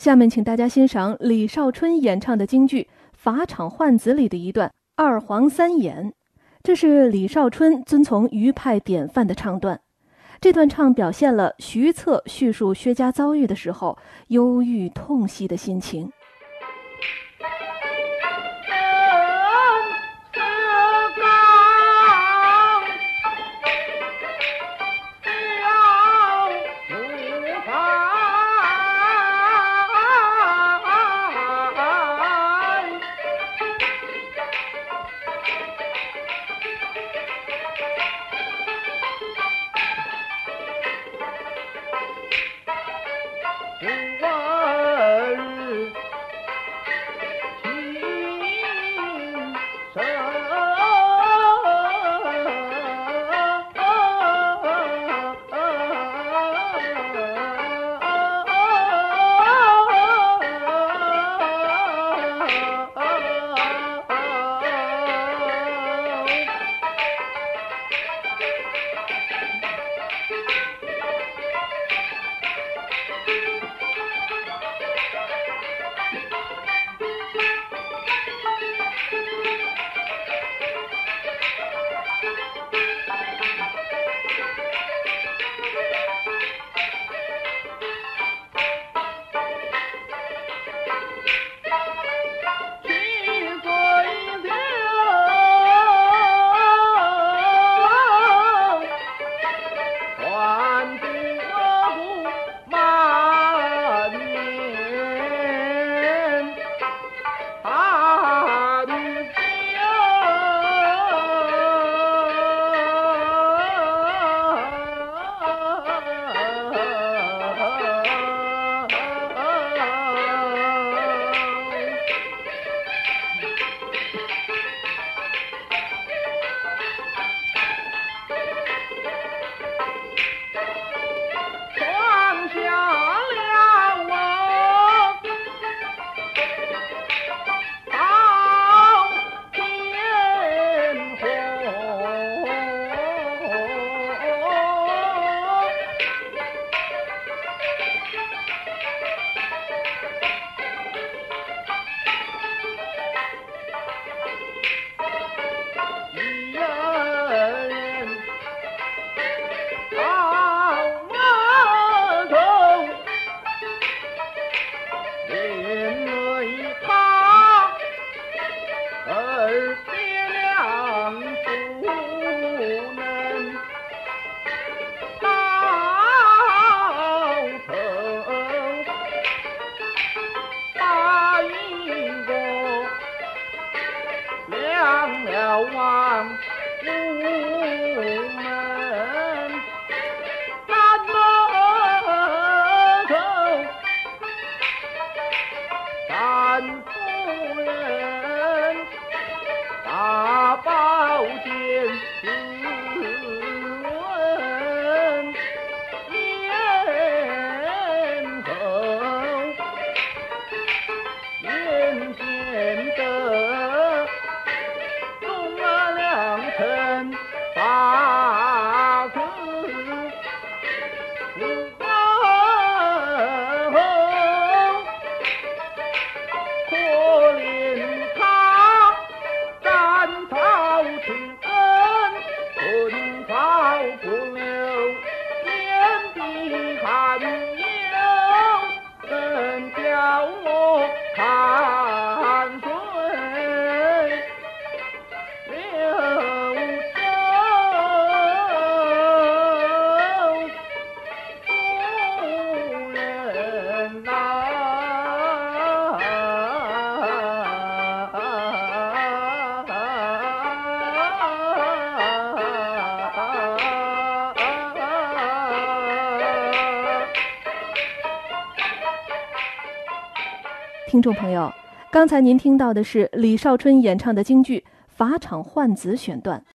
下面请大家欣赏李少春演唱的京剧《法场换子》里的一段《二黄三眼》，这是李少春遵从余派典范的唱段。这段唱表现了徐策叙述薛家遭遇的时候忧郁痛惜的心情。Yeah. 无听众朋友，刚才您听到的是李少春演唱的京剧《法场换子》选段。